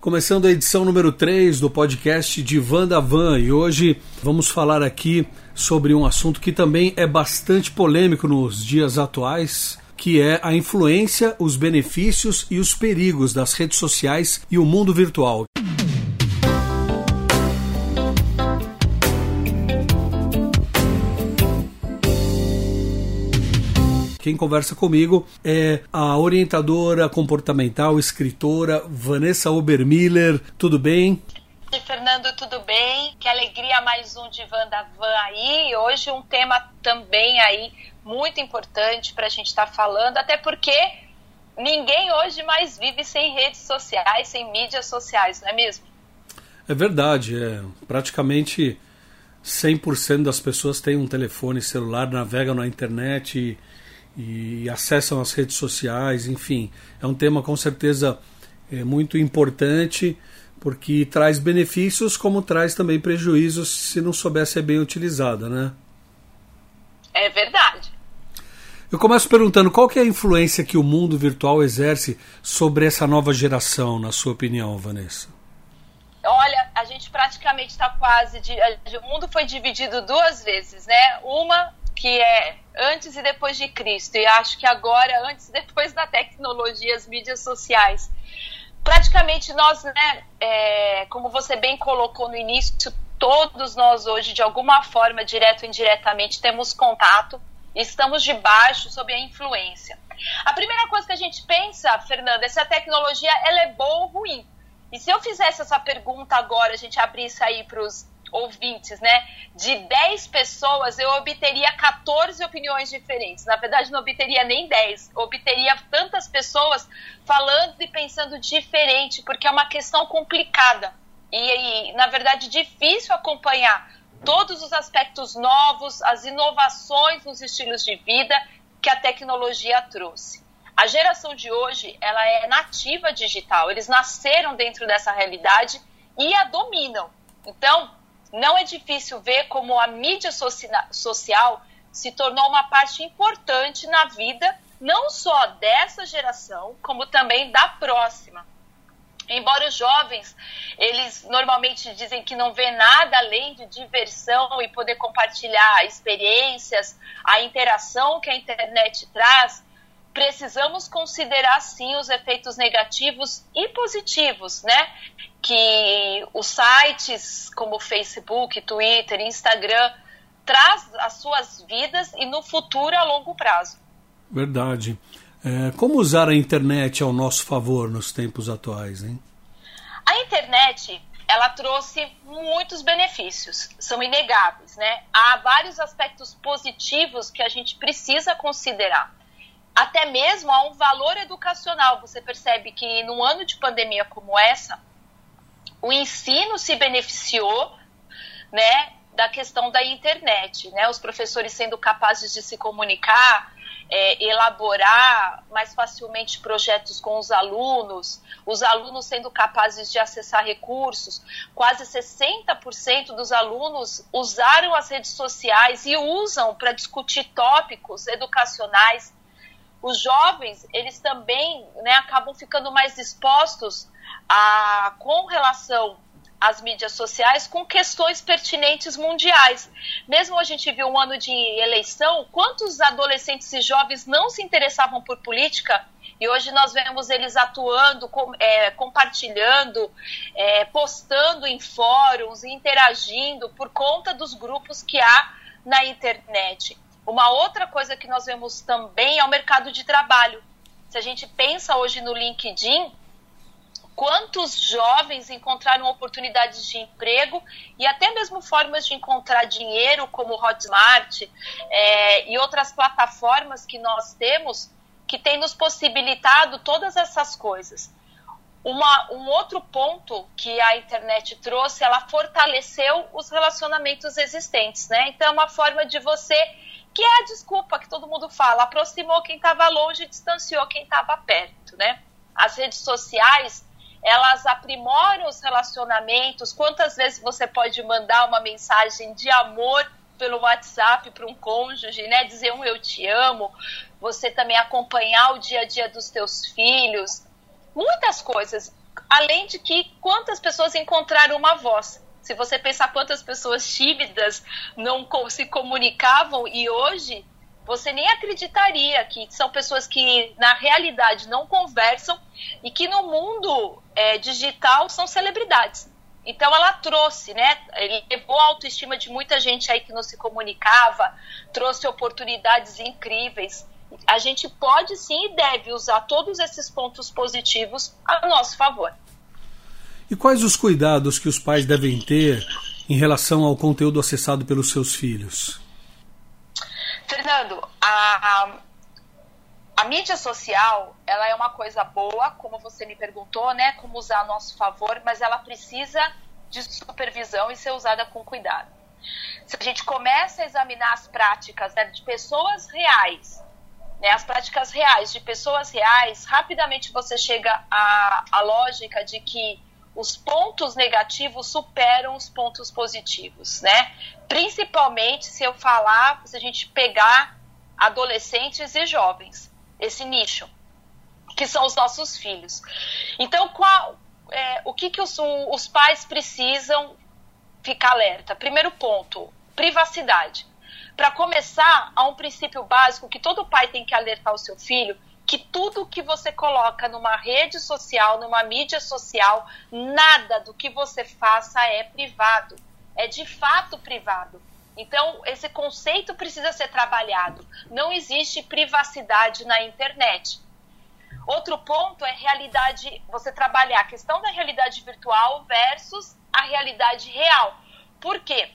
Começando a edição número 3 do podcast de Vanda Van e hoje vamos falar aqui sobre um assunto que também é bastante polêmico nos dias atuais, que é a influência, os benefícios e os perigos das redes sociais e o mundo virtual. Quem conversa comigo é a orientadora comportamental, escritora Vanessa Obermiller. Tudo bem? Fernando, tudo bem? Que alegria mais um de Vanda Van aí. Hoje um tema também aí muito importante para a gente estar tá falando, até porque ninguém hoje mais vive sem redes sociais, sem mídias sociais, não é mesmo? É verdade, é praticamente 100% das pessoas têm um telefone celular, navegam na internet e acessam as redes sociais, enfim, é um tema com certeza é, muito importante porque traz benefícios como traz também prejuízos se não souber ser bem utilizada, né? É verdade. Eu começo perguntando qual que é a influência que o mundo virtual exerce sobre essa nova geração, na sua opinião, Vanessa? Olha, a gente praticamente está quase. De, o mundo foi dividido duas vezes, né? Uma que é antes e depois de Cristo, e acho que agora, antes e depois da tecnologia, as mídias sociais. Praticamente nós, né, é, como você bem colocou no início, todos nós hoje, de alguma forma, direto ou indiretamente, temos contato, estamos debaixo sob a influência. A primeira coisa que a gente pensa, Fernanda, é se a tecnologia ela é boa ou ruim. E se eu fizesse essa pergunta agora, a gente abrisse aí para os ouvintes, né? De 10 pessoas, eu obteria 14 opiniões diferentes. Na verdade, não obteria nem 10. obteria tantas pessoas falando e pensando diferente, porque é uma questão complicada. E, e, na verdade, difícil acompanhar todos os aspectos novos, as inovações nos estilos de vida que a tecnologia trouxe. A geração de hoje, ela é nativa digital. Eles nasceram dentro dessa realidade e a dominam. Então, não é difícil ver como a mídia social se tornou uma parte importante na vida não só dessa geração, como também da próxima. Embora os jovens, eles normalmente dizem que não vê nada além de diversão e poder compartilhar experiências, a interação que a internet traz, precisamos considerar sim os efeitos negativos e positivos, né? Que os sites como Facebook, Twitter, Instagram traz as suas vidas e no futuro a longo prazo. Verdade. É, como usar a internet ao nosso favor nos tempos atuais, hein? A internet ela trouxe muitos benefícios, são inegáveis, né? Há vários aspectos positivos que a gente precisa considerar até mesmo a um valor educacional. Você percebe que num ano de pandemia como essa, o ensino se beneficiou, né, da questão da internet, né, os professores sendo capazes de se comunicar, é, elaborar mais facilmente projetos com os alunos, os alunos sendo capazes de acessar recursos. Quase 60% dos alunos usaram as redes sociais e usam para discutir tópicos educacionais os jovens eles também né, acabam ficando mais expostos a, com relação às mídias sociais com questões pertinentes mundiais. Mesmo a gente viu um ano de eleição, quantos adolescentes e jovens não se interessavam por política e hoje nós vemos eles atuando, com, é, compartilhando, é, postando em fóruns, interagindo por conta dos grupos que há na internet. Uma outra coisa que nós vemos também é o mercado de trabalho. Se a gente pensa hoje no LinkedIn, quantos jovens encontraram oportunidades de emprego e até mesmo formas de encontrar dinheiro, como o Hotmart é, e outras plataformas que nós temos, que têm nos possibilitado todas essas coisas. Uma, um outro ponto que a internet trouxe, ela fortaleceu os relacionamentos existentes, né? Então, é uma forma de você que é a desculpa que todo mundo fala, aproximou quem estava longe, distanciou quem estava perto, né? As redes sociais, elas aprimoram os relacionamentos. Quantas vezes você pode mandar uma mensagem de amor pelo WhatsApp para um cônjuge, né? Dizer um eu te amo, você também acompanhar o dia a dia dos teus filhos, muitas coisas. além de que quantas pessoas encontraram uma voz. Se você pensar quantas pessoas tímidas não se comunicavam e hoje você nem acreditaria que são pessoas que na realidade não conversam e que no mundo é, digital são celebridades. Então ela trouxe, né? Ele levou a autoestima de muita gente aí que não se comunicava, trouxe oportunidades incríveis. A gente pode sim e deve usar todos esses pontos positivos a nosso favor. E quais os cuidados que os pais devem ter em relação ao conteúdo acessado pelos seus filhos? Fernando, a, a mídia social, ela é uma coisa boa, como você me perguntou, né? Como usar a nosso favor, mas ela precisa de supervisão e ser usada com cuidado. Se a gente começa a examinar as práticas né, de pessoas reais, né, as práticas reais de pessoas reais, rapidamente você chega à, à lógica de que os pontos negativos superam os pontos positivos, né? Principalmente se eu falar, se a gente pegar adolescentes e jovens esse nicho, que são os nossos filhos. Então, qual, é, o que, que os, os pais precisam ficar alerta? Primeiro ponto, privacidade. Para começar, há um princípio básico que todo pai tem que alertar o seu filho, que tudo que você coloca numa rede social, numa mídia social, nada do que você faça é privado. É de fato privado. Então, esse conceito precisa ser trabalhado. Não existe privacidade na internet. Outro ponto é realidade, você trabalhar a questão da realidade virtual versus a realidade real. Por quê?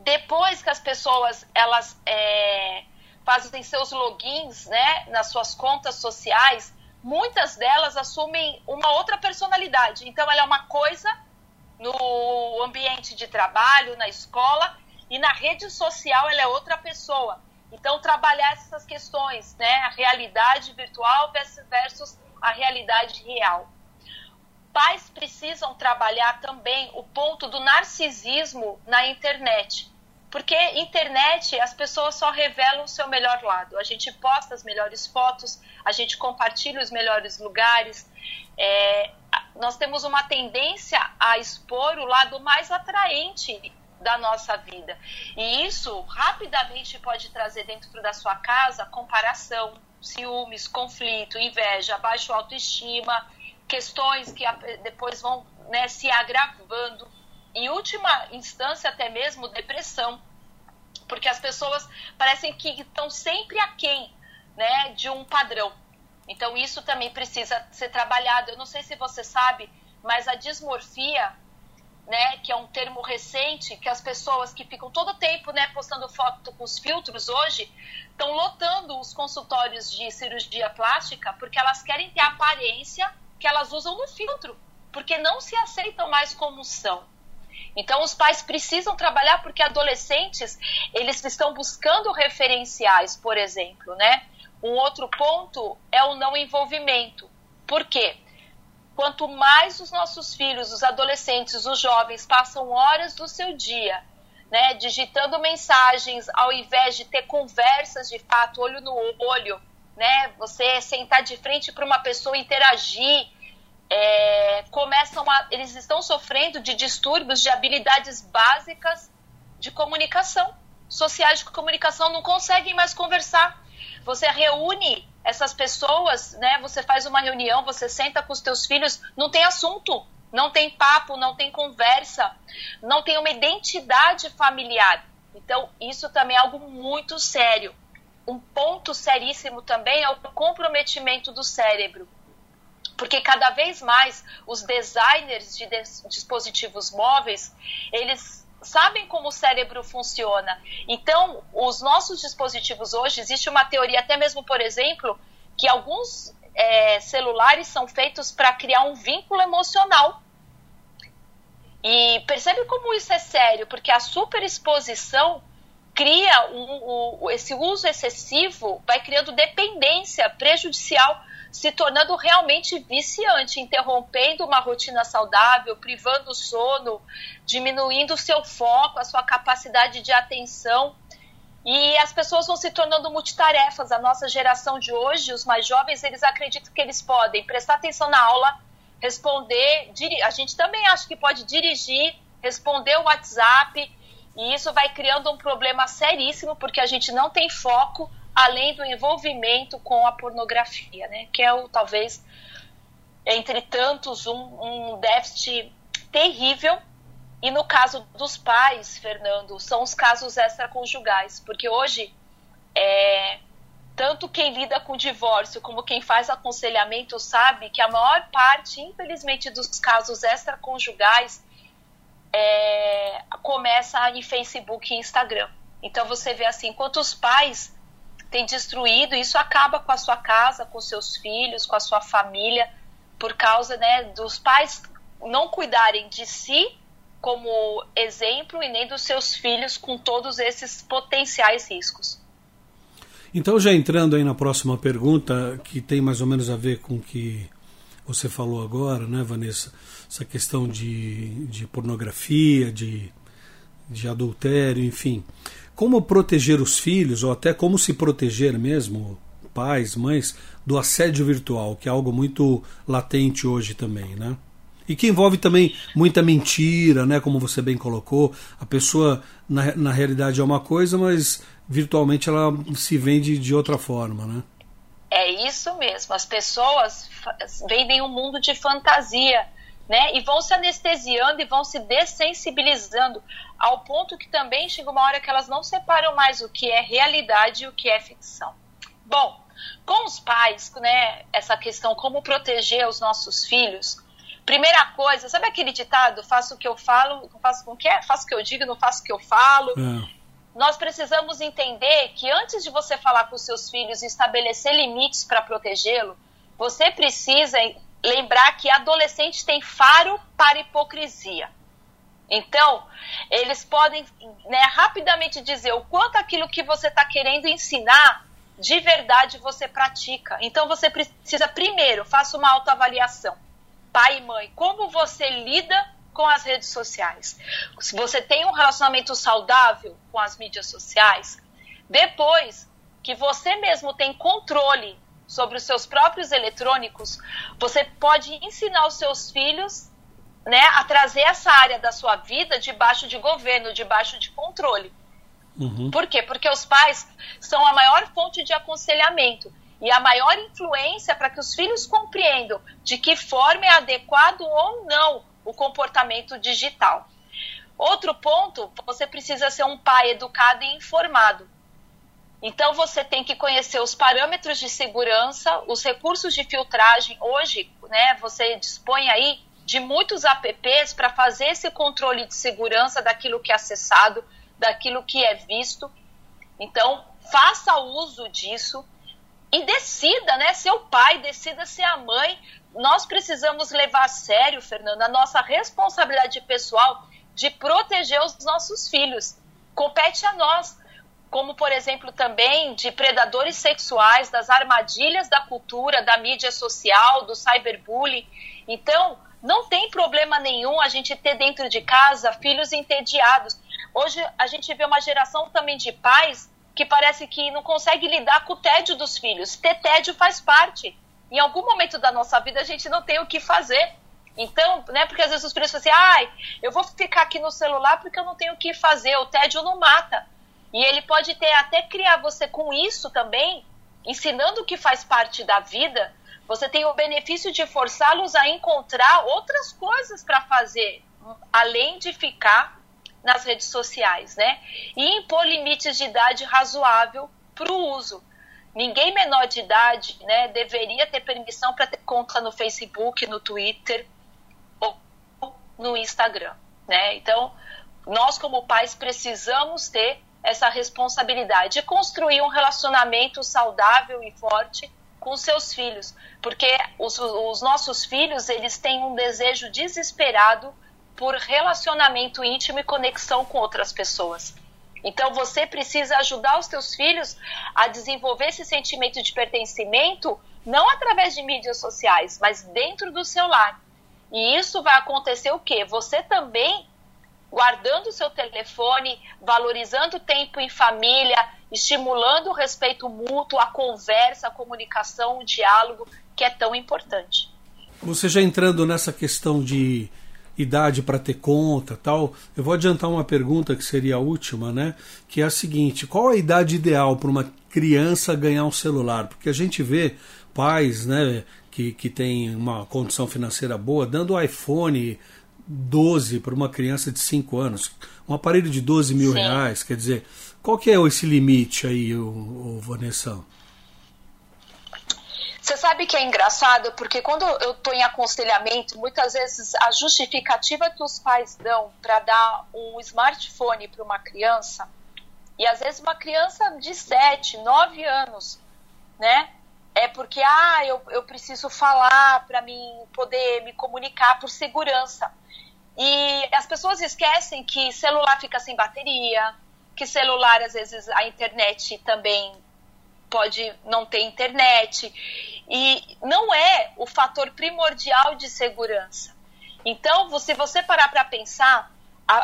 Depois que as pessoas elas é, fazem seus logins né, nas suas contas sociais, muitas delas assumem uma outra personalidade. Então, ela é uma coisa no ambiente de trabalho, na escola, e na rede social ela é outra pessoa. Então, trabalhar essas questões, né? A realidade virtual versus a realidade real. Pais precisam trabalhar também o ponto do narcisismo na internet. Porque internet, as pessoas só revelam o seu melhor lado. A gente posta as melhores fotos, a gente compartilha os melhores lugares. É, nós temos uma tendência a expor o lado mais atraente da nossa vida. E isso rapidamente pode trazer dentro da sua casa comparação, ciúmes, conflito, inveja, baixa autoestima, questões que depois vão né, se agravando. Em última instância, até mesmo depressão, porque as pessoas parecem que estão sempre aquém né, de um padrão. Então, isso também precisa ser trabalhado. Eu não sei se você sabe, mas a dismorfia né, que é um termo recente, que as pessoas que ficam todo tempo né, postando foto com os filtros hoje estão lotando os consultórios de cirurgia plástica porque elas querem ter a aparência que elas usam no filtro, porque não se aceitam mais como são. Então os pais precisam trabalhar porque adolescentes, eles estão buscando referenciais, por exemplo, né? Um outro ponto é o não envolvimento. Por quê? quanto mais os nossos filhos, os adolescentes, os jovens passam horas do seu dia, né, digitando mensagens, ao invés de ter conversas de fato, olho no olho, né, você sentar de frente para uma pessoa interagir, é, começam a, eles estão sofrendo de distúrbios de habilidades básicas de comunicação, sociais de comunicação, não conseguem mais conversar. Você reúne essas pessoas, né? Você faz uma reunião, você senta com os teus filhos, não tem assunto, não tem papo, não tem conversa, não tem uma identidade familiar. Então, isso também é algo muito sério. Um ponto seríssimo também é o comprometimento do cérebro. Porque cada vez mais os designers de dispositivos móveis, eles sabem como o cérebro funciona. Então, os nossos dispositivos hoje, existe uma teoria, até mesmo, por exemplo, que alguns é, celulares são feitos para criar um vínculo emocional. E percebe como isso é sério, porque a superexposição cria um, um, esse uso excessivo, vai criando dependência prejudicial se tornando realmente viciante, interrompendo uma rotina saudável, privando o sono, diminuindo o seu foco, a sua capacidade de atenção. E as pessoas vão se tornando multitarefas. A nossa geração de hoje, os mais jovens, eles acreditam que eles podem prestar atenção na aula, responder, a gente também acha que pode dirigir, responder o WhatsApp, e isso vai criando um problema seríssimo, porque a gente não tem foco além do envolvimento com a pornografia, né? Que é o talvez entre tantos um, um déficit terrível. E no caso dos pais, Fernando, são os casos extraconjugais, porque hoje é, tanto quem lida com divórcio como quem faz aconselhamento sabe que a maior parte, infelizmente, dos casos extraconjugais é, começa em Facebook e Instagram. Então você vê assim, quantos pais têm destruído, isso acaba com a sua casa, com seus filhos, com a sua família, por causa né, dos pais não cuidarem de si como exemplo e nem dos seus filhos com todos esses potenciais riscos. Então, já entrando aí na próxima pergunta, que tem mais ou menos a ver com o que você falou agora, né, Vanessa? Essa questão de, de pornografia, de, de adultério, enfim. Como proteger os filhos, ou até como se proteger mesmo, pais, mães, do assédio virtual, que é algo muito latente hoje também, né? E que envolve também muita mentira, né? Como você bem colocou. A pessoa, na, na realidade, é uma coisa, mas virtualmente ela se vende de outra forma, né? É isso mesmo. As pessoas vendem um mundo de fantasia, né? E vão se anestesiando e vão se dessensibilizando ao ponto que também chega uma hora que elas não separam mais o que é realidade e o que é ficção. Bom, com os pais, né? Essa questão como proteger os nossos filhos. Primeira coisa, sabe aquele ditado? Faço o que eu falo, não faço o que é, faço o que eu digo, não faço o que eu falo. É nós precisamos entender que antes de você falar com seus filhos e estabelecer limites para protegê-lo, você precisa lembrar que adolescente tem faro para hipocrisia. Então, eles podem né, rapidamente dizer o quanto aquilo que você está querendo ensinar de verdade você pratica. Então, você precisa primeiro, faça uma autoavaliação. Pai e mãe, como você lida com as redes sociais. Se você tem um relacionamento saudável com as mídias sociais, depois que você mesmo tem controle sobre os seus próprios eletrônicos, você pode ensinar os seus filhos né, a trazer essa área da sua vida debaixo de governo, debaixo de controle. Uhum. Por quê? Porque os pais são a maior fonte de aconselhamento e a maior influência para que os filhos compreendam de que forma é adequado ou não o comportamento digital. Outro ponto, você precisa ser um pai educado e informado. Então você tem que conhecer os parâmetros de segurança, os recursos de filtragem. Hoje, né, você dispõe aí de muitos apps para fazer esse controle de segurança daquilo que é acessado, daquilo que é visto. Então, faça uso disso e decida, né? Seu pai, decida ser a mãe nós precisamos levar a sério, Fernando, a nossa responsabilidade pessoal de proteger os nossos filhos. Compete a nós, como por exemplo também de predadores sexuais, das armadilhas da cultura, da mídia social, do cyberbullying. Então, não tem problema nenhum a gente ter dentro de casa filhos entediados. Hoje a gente vê uma geração também de pais que parece que não consegue lidar com o tédio dos filhos. Ter tédio faz parte em algum momento da nossa vida a gente não tem o que fazer. Então, né, porque às vezes os filhos falam assim, ai, eu vou ficar aqui no celular porque eu não tenho o que fazer, o tédio não mata. E ele pode ter até criar você com isso também, ensinando que faz parte da vida, você tem o benefício de forçá-los a encontrar outras coisas para fazer, além de ficar nas redes sociais, né? E impor limites de idade razoável para o uso. Ninguém menor de idade né, deveria ter permissão para ter conta no Facebook, no Twitter ou no Instagram. Né? Então, nós, como pais, precisamos ter essa responsabilidade de construir um relacionamento saudável e forte com seus filhos, porque os, os, nossos filhos eles têm um desejo desesperado por relacionamento íntimo e conexão com outras pessoas. Então você precisa ajudar os teus filhos a desenvolver esse sentimento de pertencimento, não através de mídias sociais, mas dentro do seu lar. E isso vai acontecer o quê? Você também guardando o seu telefone, valorizando o tempo em família, estimulando o respeito mútuo, a conversa, a comunicação, o diálogo, que é tão importante. Você já entrando nessa questão de idade para ter conta tal, eu vou adiantar uma pergunta que seria a última, né? Que é a seguinte: qual a idade ideal para uma criança ganhar um celular? Porque a gente vê pais, né, que, que tem uma condição financeira boa, dando iPhone 12 para uma criança de 5 anos, um aparelho de 12 mil Sim. reais, quer dizer, qual que é esse limite aí, o, o Vanessa? Você sabe que é engraçado, porque quando eu estou em aconselhamento, muitas vezes a justificativa que os pais dão para dar um smartphone para uma criança, e às vezes uma criança de 7, 9 anos, né? É porque, ah, eu, eu preciso falar para mim poder me comunicar por segurança. E as pessoas esquecem que celular fica sem bateria, que celular, às vezes, a internet também pode não ter internet. E não é o fator primordial de segurança. Então, se você parar para pensar, a,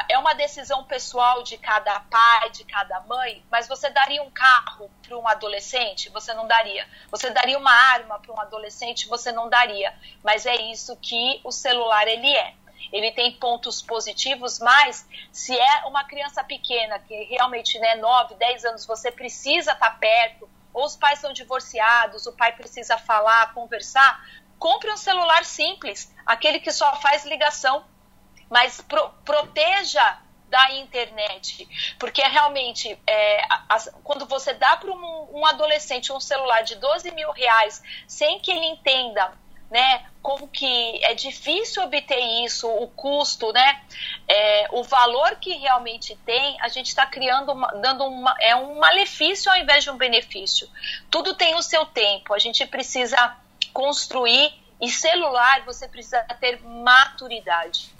a, é uma decisão pessoal de cada pai, de cada mãe, mas você daria um carro para um adolescente? Você não daria. Você daria uma arma para um adolescente? Você não daria. Mas é isso que o celular ele é. Ele tem pontos positivos, mas se é uma criança pequena, que realmente, né, 9, 10 anos, você precisa estar tá perto, ou os pais são divorciados, o pai precisa falar, conversar, compre um celular simples, aquele que só faz ligação mas pro, proteja da internet, porque realmente é, as, quando você dá para um, um, adolescente um celular de 12 mil reais sem que ele entenda né, como que é difícil obter isso, o custo, né, é, o valor que realmente tem, a gente está criando, uma, dando uma, é um malefício ao invés de um benefício. Tudo tem o seu tempo, a gente precisa construir e celular você precisa ter maturidade.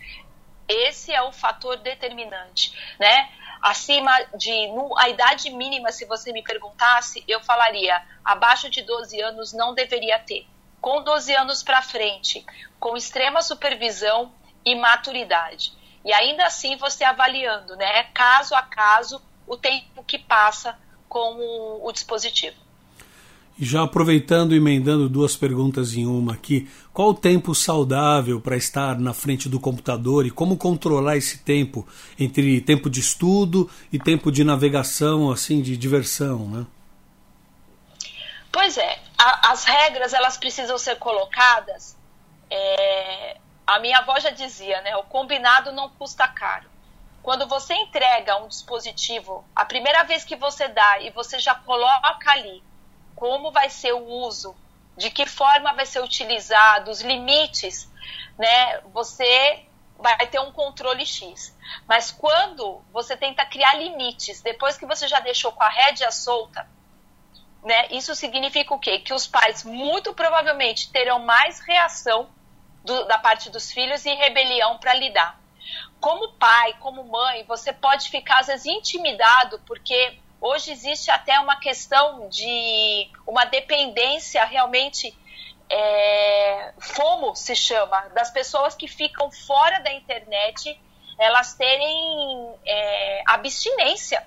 Esse é o fator determinante, né? Acima de no, a idade mínima, se você me perguntasse, eu falaria abaixo de 12 anos não deveria ter. Com 12 anos para frente, com extrema supervisão e maturidade. E ainda assim você avaliando, né, caso a caso, o tempo que passa com o, o dispositivo. E já aproveitando e emendando duas perguntas em uma aqui, qual o tempo saudável para estar na frente do computador e como controlar esse tempo entre tempo de estudo e tempo de navegação, assim, de diversão, né? Pois é, a, as regras elas precisam ser colocadas. É, a minha avó já dizia, né? O combinado não custa caro. Quando você entrega um dispositivo, a primeira vez que você dá e você já coloca ali como vai ser o uso, de que forma vai ser utilizado, os limites, né? Você vai ter um controle X. Mas quando você tenta criar limites, depois que você já deixou com a rédea solta, né? Isso significa o quê? Que os pais muito provavelmente terão mais reação do, da parte dos filhos e rebelião para lidar. Como pai, como mãe, você pode ficar às vezes intimidado porque Hoje existe até uma questão de uma dependência realmente é, FOMO se chama, das pessoas que ficam fora da internet, elas terem é, abstinência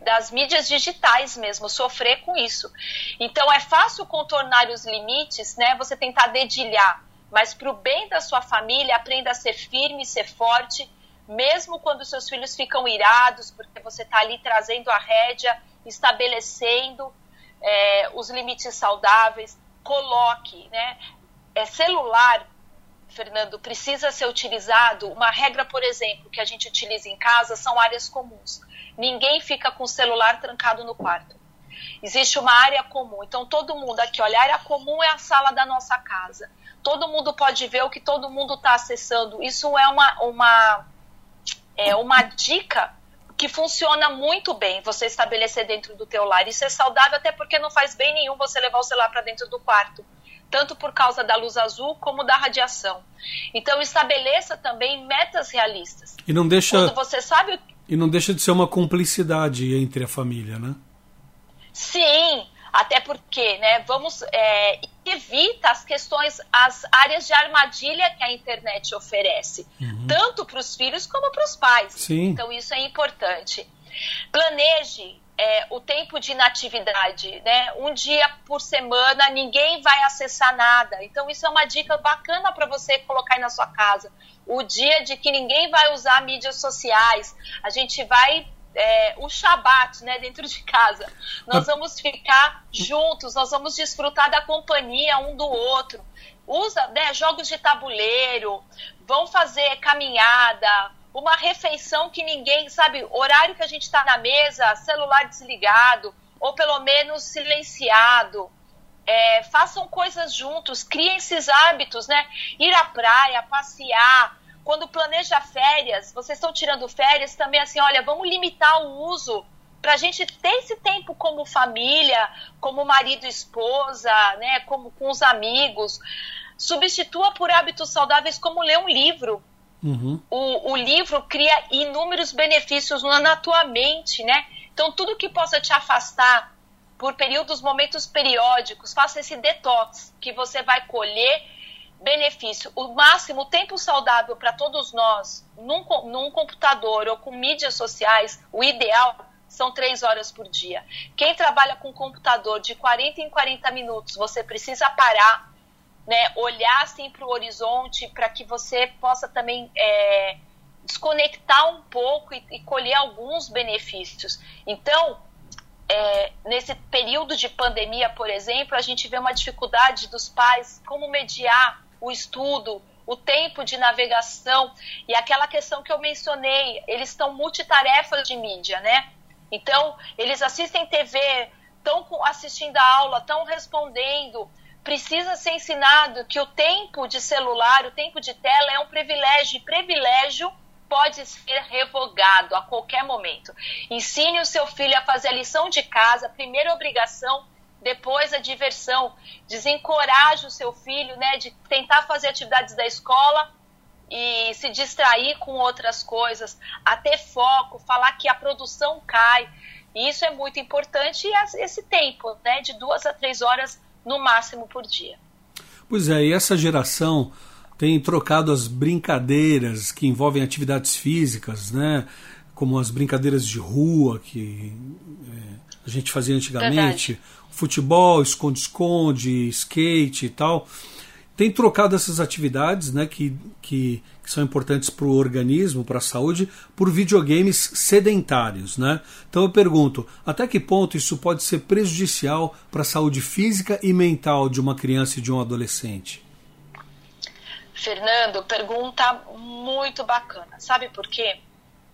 das mídias digitais mesmo, sofrer com isso. Então é fácil contornar os limites, né? Você tentar dedilhar, mas para o bem da sua família, aprenda a ser firme, ser forte mesmo quando seus filhos ficam irados, porque você está ali trazendo a rédea, estabelecendo é, os limites saudáveis, coloque, né? É, celular, Fernando, precisa ser utilizado. Uma regra, por exemplo, que a gente utiliza em casa são áreas comuns. Ninguém fica com o celular trancado no quarto. Existe uma área comum. Então, todo mundo aqui, olha, a área comum é a sala da nossa casa. Todo mundo pode ver o que todo mundo está acessando. Isso é uma, uma é uma dica que funciona muito bem você estabelecer dentro do teu lar. Isso é saudável até porque não faz bem nenhum você levar o celular para dentro do quarto, tanto por causa da luz azul como da radiação. Então estabeleça também metas realistas. E não deixa Quando você sabe e não deixa de ser uma cumplicidade entre a família, né? Sim, até porque, né, vamos é, evita as questões, as áreas de armadilha que a internet oferece, uhum. tanto para os filhos como para os pais. Sim. Então isso é importante. Planeje é, o tempo de inatividade, né? Um dia por semana ninguém vai acessar nada. Então isso é uma dica bacana para você colocar aí na sua casa. O dia de que ninguém vai usar mídias sociais, a gente vai é, o Shabat, né, dentro de casa. Nós vamos ficar juntos, nós vamos desfrutar da companhia um do outro. Usa né, jogos de tabuleiro, vão fazer caminhada, uma refeição que ninguém, sabe, horário que a gente está na mesa, celular desligado, ou pelo menos silenciado. É, façam coisas juntos, criem esses hábitos, né? Ir à praia, passear. Quando planeja férias, vocês estão tirando férias também assim, olha, vamos limitar o uso para a gente ter esse tempo como família, como marido e esposa, né? Como com os amigos. Substitua por hábitos saudáveis como ler um livro Uhum. O, o livro cria inúmeros benefícios na tua mente, né? Então, tudo que possa te afastar por períodos, momentos periódicos, faça esse detox, que você vai colher benefício. O máximo, tempo saudável para todos nós, num, num computador ou com mídias sociais, o ideal são três horas por dia. Quem trabalha com computador de 40 em 40 minutos, você precisa parar né, olhar assim para o horizonte para que você possa também é, desconectar um pouco e, e, colher alguns benefícios. Então, é, nesse período de pandemia, por exemplo, a gente vê uma dificuldade dos pais como mediar o estudo, o tempo de navegação e aquela questão que eu mencionei, eles estão multitarefas de mídia, né? Então, eles assistem TV, estão assistindo a aula, estão respondendo, precisa ser ensinado que o tempo de celular, o tempo de tela é um privilégio, e privilégio pode ser revogado a qualquer momento. Ensine o seu filho a fazer a lição de casa, primeira obrigação, depois a diversão. Desencoraje o seu filho, né, de tentar fazer atividades da escola e se distrair com outras coisas, a ter foco, falar que a produção cai. Isso é muito importante e esse tempo, né, de duas a três horas no máximo por dia. Pois é, e essa geração tem trocado as brincadeiras que envolvem atividades físicas, né? Como as brincadeiras de rua que é, a gente fazia antigamente, Verdade. Futebol, esconde-esconde, skate e tal tem trocado essas atividades né, que, que, que são importantes para o organismo, para a saúde, por videogames sedentários. Né? Então eu pergunto, até que ponto isso pode ser prejudicial para a saúde física e mental de uma criança e de um adolescente? Fernando, pergunta muito bacana. Sabe por quê?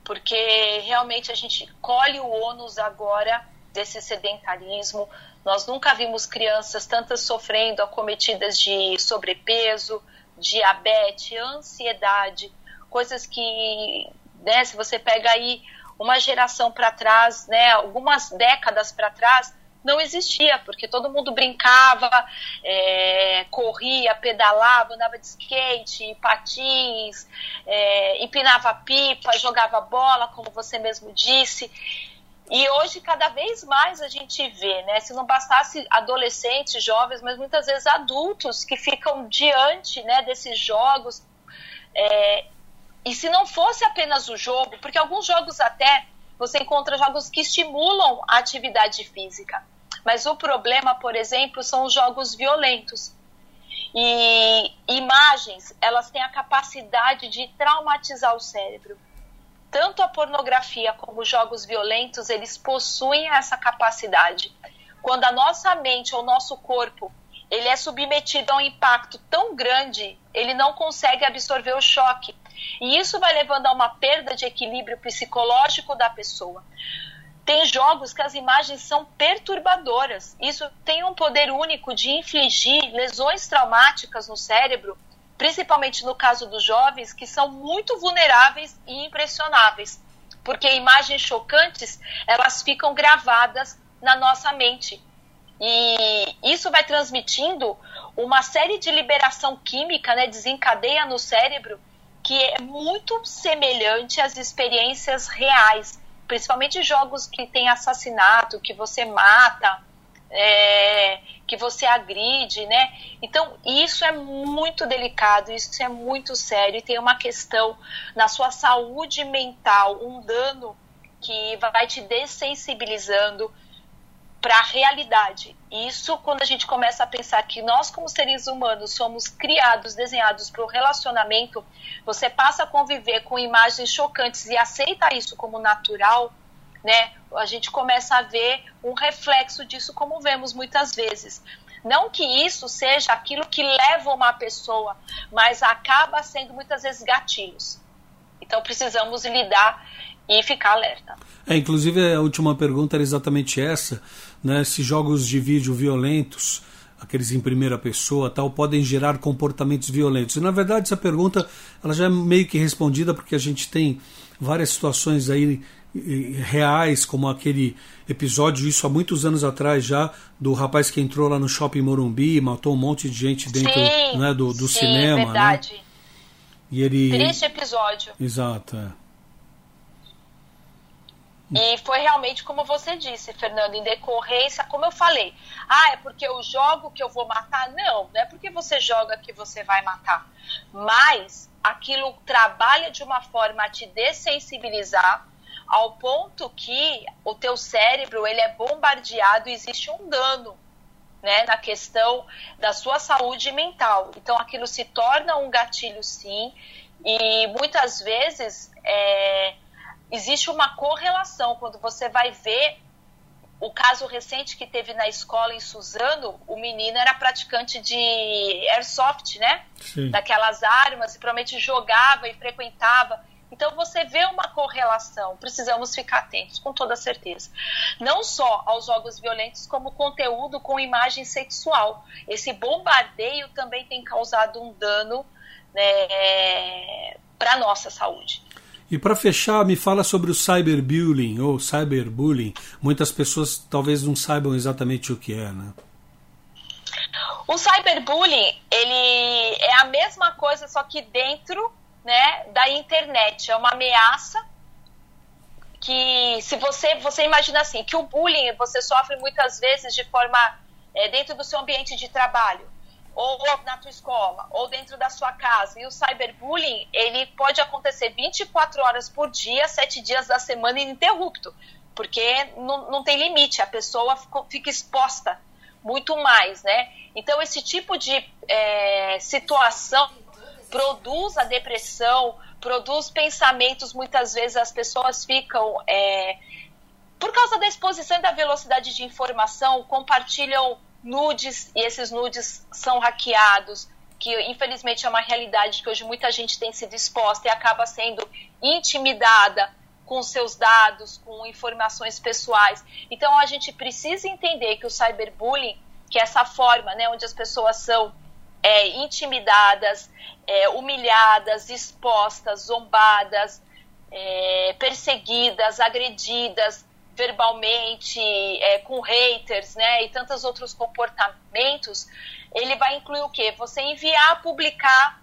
Porque realmente a gente colhe o ônus agora desse sedentarismo, nós nunca vimos crianças tantas sofrendo acometidas de sobrepeso, diabetes, ansiedade, coisas que, né, se você pega aí uma geração para trás, né, algumas décadas para trás, não existia, porque todo mundo brincava, é, corria, pedalava, andava de skate, patins, é, empinava pipa, jogava bola, como você mesmo disse. E hoje, cada vez mais a gente vê, né? Se não bastasse adolescentes, jovens, mas muitas vezes adultos que ficam diante né, desses jogos. É, e se não fosse apenas o jogo, porque alguns jogos até você encontra jogos que estimulam a atividade física. Mas o problema, por exemplo, são os jogos violentos. E imagens, elas têm a capacidade de traumatizar o cérebro tanto a pornografia como os jogos violentos, eles possuem essa capacidade. Quando a nossa mente ou nosso corpo ele é submetido a um impacto tão grande, ele não consegue absorver o choque. E isso vai levando a uma perda de equilíbrio psicológico da pessoa. Tem jogos que as imagens são perturbadoras. Isso tem um poder único de infligir lesões traumáticas no cérebro principalmente no caso dos jovens, que são muito vulneráveis e impressionáveis, porque imagens chocantes elas ficam gravadas na nossa mente. E isso vai transmitindo uma série de liberação química, né, desencadeia no cérebro, que é muito semelhante às experiências reais, principalmente jogos que tem assassinato, que você mata, é, que você agride, né? Então, isso é muito delicado, isso é muito sério e tem uma questão na sua saúde mental, um dano que vai te dessensibilizando para a realidade. Isso quando a gente começa a pensar que nós, como seres humanos, somos criados, desenhados para o relacionamento, você passa a conviver com imagens chocantes e aceita isso como natural, né? A gente começa a ver um reflexo disso, como vemos muitas vezes. Não que isso seja aquilo que leva uma pessoa, mas acaba sendo muitas vezes gatilhos. Então precisamos lidar e ficar alerta. É, inclusive a última pergunta era exatamente essa, né? Se jogos de vídeo violentos, aqueles em primeira pessoa, tal, podem gerar comportamentos violentos. E na verdade essa pergunta ela já é meio que respondida porque a gente tem várias situações aí reais, como aquele episódio, isso há muitos anos atrás já, do rapaz que entrou lá no shopping Morumbi e matou um monte de gente dentro sim, né, do, do sim, cinema. Né? Verdade. Né? E ele... Triste episódio. Exato, é. E foi realmente como você disse, Fernando, em decorrência, como eu falei. Ah, é porque eu jogo que eu vou matar? Não, não é porque você joga que você vai matar. Mas aquilo trabalha de uma forma a te dessensibilizar ao ponto que o teu cérebro ele é bombardeado, existe um dano né, na questão da sua saúde mental. Então aquilo se torna um gatilho sim, e muitas vezes é, existe uma correlação quando você vai ver o caso recente que teve na escola em Suzano, o menino era praticante de airsoft, né? Sim. Daquelas armas, e provavelmente jogava e frequentava. Então você vê uma correlação, precisamos ficar atentos, com toda certeza. Não só aos jogos violentos, como conteúdo com imagem sexual. Esse bombardeio também tem causado um dano né, para a nossa saúde. E para fechar, me fala sobre o cyberbullying ou cyberbullying. Muitas pessoas talvez não saibam exatamente o que é, né? O cyberbullying, ele é a mesma coisa, só que dentro né, da internet. É uma ameaça que, se você, você imagina assim, que o bullying você sofre muitas vezes de forma é, dentro do seu ambiente de trabalho, ou na tua escola, ou dentro da sua casa. E o cyberbullying, ele pode acontecer 24 horas por dia, 7 dias da semana ininterrupto, porque não, não tem limite, a pessoa fica exposta muito mais, né? Então, esse tipo de é, situação produz a depressão, produz pensamentos, muitas vezes as pessoas ficam. É, por causa da exposição e da velocidade de informação, compartilham nudes e esses nudes são hackeados, que infelizmente é uma realidade que hoje muita gente tem sido exposta e acaba sendo intimidada com seus dados, com informações pessoais. Então a gente precisa entender que o cyberbullying, que é essa forma, né, onde as pessoas são é, intimidadas, é, humilhadas, expostas, zombadas, é, perseguidas, agredidas verbalmente, é, com haters, né, e tantos outros comportamentos, ele vai incluir o quê? Você enviar, publicar,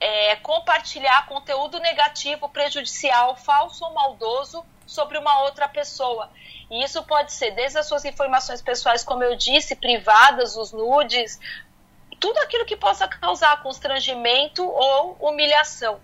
é, compartilhar conteúdo negativo, prejudicial, falso ou maldoso sobre uma outra pessoa. E isso pode ser desde as suas informações pessoais, como eu disse, privadas, os nudes, tudo aquilo que possa causar constrangimento ou humilhação.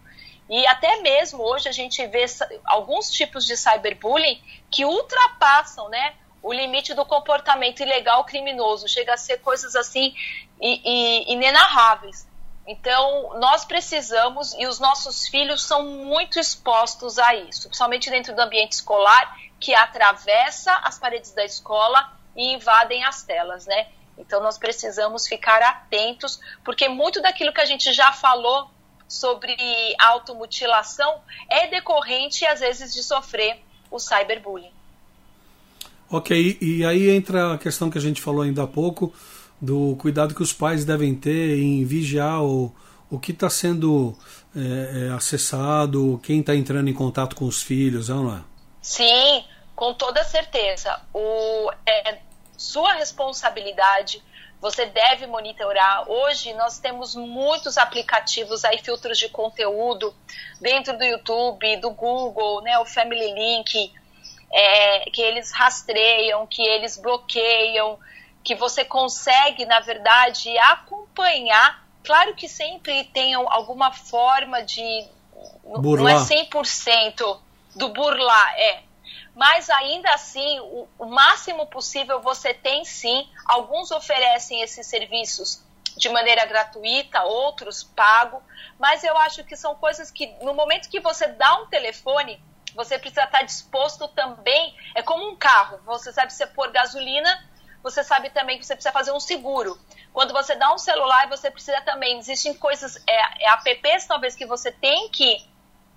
E até mesmo hoje a gente vê alguns tipos de cyberbullying que ultrapassam né, o limite do comportamento ilegal criminoso, chega a ser coisas assim e, e, inenarráveis. Então, nós precisamos, e os nossos filhos são muito expostos a isso, principalmente dentro do ambiente escolar, que atravessa as paredes da escola e invadem as telas, né? Então nós precisamos ficar atentos, porque muito daquilo que a gente já falou sobre automutilação é decorrente, às vezes, de sofrer o cyberbullying. Ok, e aí entra a questão que a gente falou ainda há pouco, do cuidado que os pais devem ter em vigiar o, o que está sendo é, é, acessado, quem está entrando em contato com os filhos, não é? Sim, com toda certeza. O, é, sua responsabilidade. Você deve monitorar. Hoje nós temos muitos aplicativos aí, filtros de conteúdo dentro do YouTube, do Google, né, o Family Link, é, que eles rastreiam, que eles bloqueiam, que você consegue, na verdade, acompanhar. Claro que sempre tem alguma forma de. Burlar. Não é 100% do burlar, é Mas ainda assim, o, o máximo possível você tem sim. Alguns oferecem esses serviços de maneira gratuita, outros pago, mas eu acho que são coisas que no momento que você dá um telefone, você precisa estar disposto também, é como um carro, você sabe você pôr gasolina, você sabe também que você precisa fazer um seguro. Quando você dá um celular, você precisa também, existem coisas, é, é apps talvez que você tem que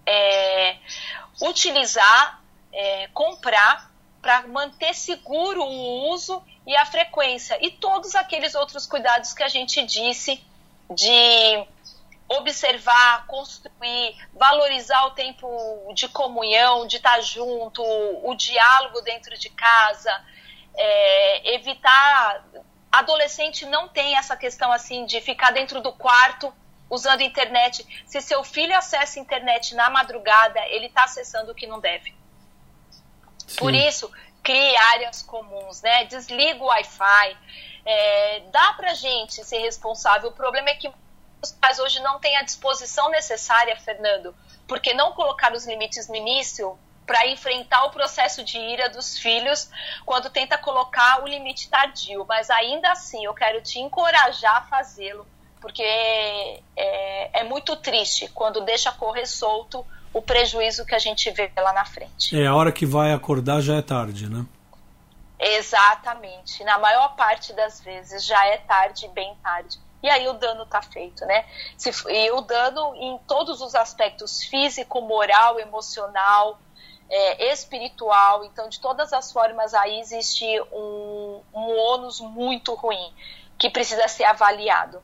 é, utilizar, é, comprar para manter seguro o uso e a frequência e todos aqueles outros cuidados que a gente disse de observar, construir, valorizar o tempo de comunhão, de estar junto, o diálogo dentro de casa, é, evitar. Adolescente não tem essa questão assim de ficar dentro do quarto usando internet. Se seu filho acessa internet na madrugada, ele está acessando o que não deve. Por isso, crie áreas comuns, né? Desliga o Wi-Fi. É, dá pra gente ser responsável. O problema é que os pais hoje não têm a disposição necessária, Fernando, porque não colocar os limites no início para enfrentar o processo de ira dos filhos quando tenta colocar o limite tardio. Mas ainda assim, eu quero te encorajar a fazê-lo, porque é, é muito triste quando deixa correr solto o prejuízo que a gente vê lá na frente. É, a hora que vai acordar já é tarde, né? Exatamente. Na maior parte das vezes já é tarde, bem tarde. E aí o dano está feito, né? Se, e o dano em todos os aspectos físico, moral, emocional, é, espiritual. Então, de todas as formas, aí existe um, um ônus muito ruim que precisa ser avaliado.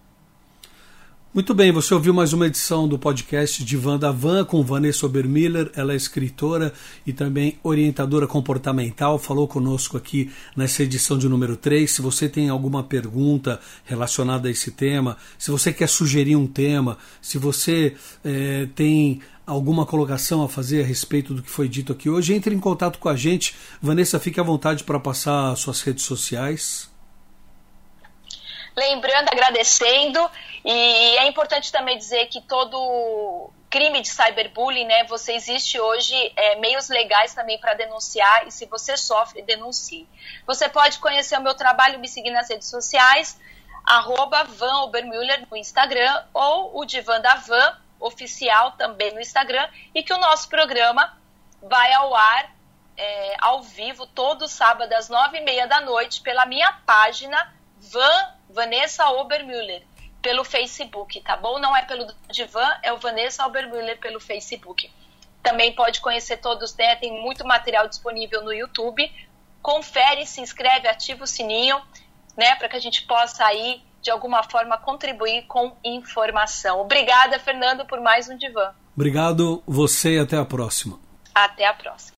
Muito bem, você ouviu mais uma edição do podcast de Vanda Van com Vanessa Obermiller. Ela é escritora e também orientadora comportamental. Falou conosco aqui nessa edição de número 3. Se você tem alguma pergunta relacionada a esse tema, se você quer sugerir um tema, se você é, tem alguma colocação a fazer a respeito do que foi dito aqui hoje, entre em contato com a gente. Vanessa, fique à vontade para passar suas redes sociais. Lembrando, agradecendo, e é importante também dizer que todo crime de cyberbullying, né, você existe hoje é, meios legais também para denunciar, e se você sofre, denuncie. Você pode conhecer o meu trabalho, me seguir nas redes sociais, arroba Van Obermüller no Instagram, ou o Divan da Van, oficial também no Instagram, e que o nosso programa vai ao ar é, ao vivo todo sábado às nove e meia da noite pela minha página Van Vanessa Obermüller pelo Facebook, tá bom? Não é pelo Divan, é o Vanessa Obermüller pelo Facebook. Também pode conhecer todos, né? Tem muito material disponível no YouTube. Confere, se inscreve, ativa o sininho, né? Para que a gente possa aí, de alguma forma, contribuir com informação. Obrigada, Fernando, por mais um Divan. Obrigado você e até a próxima. Até a próxima.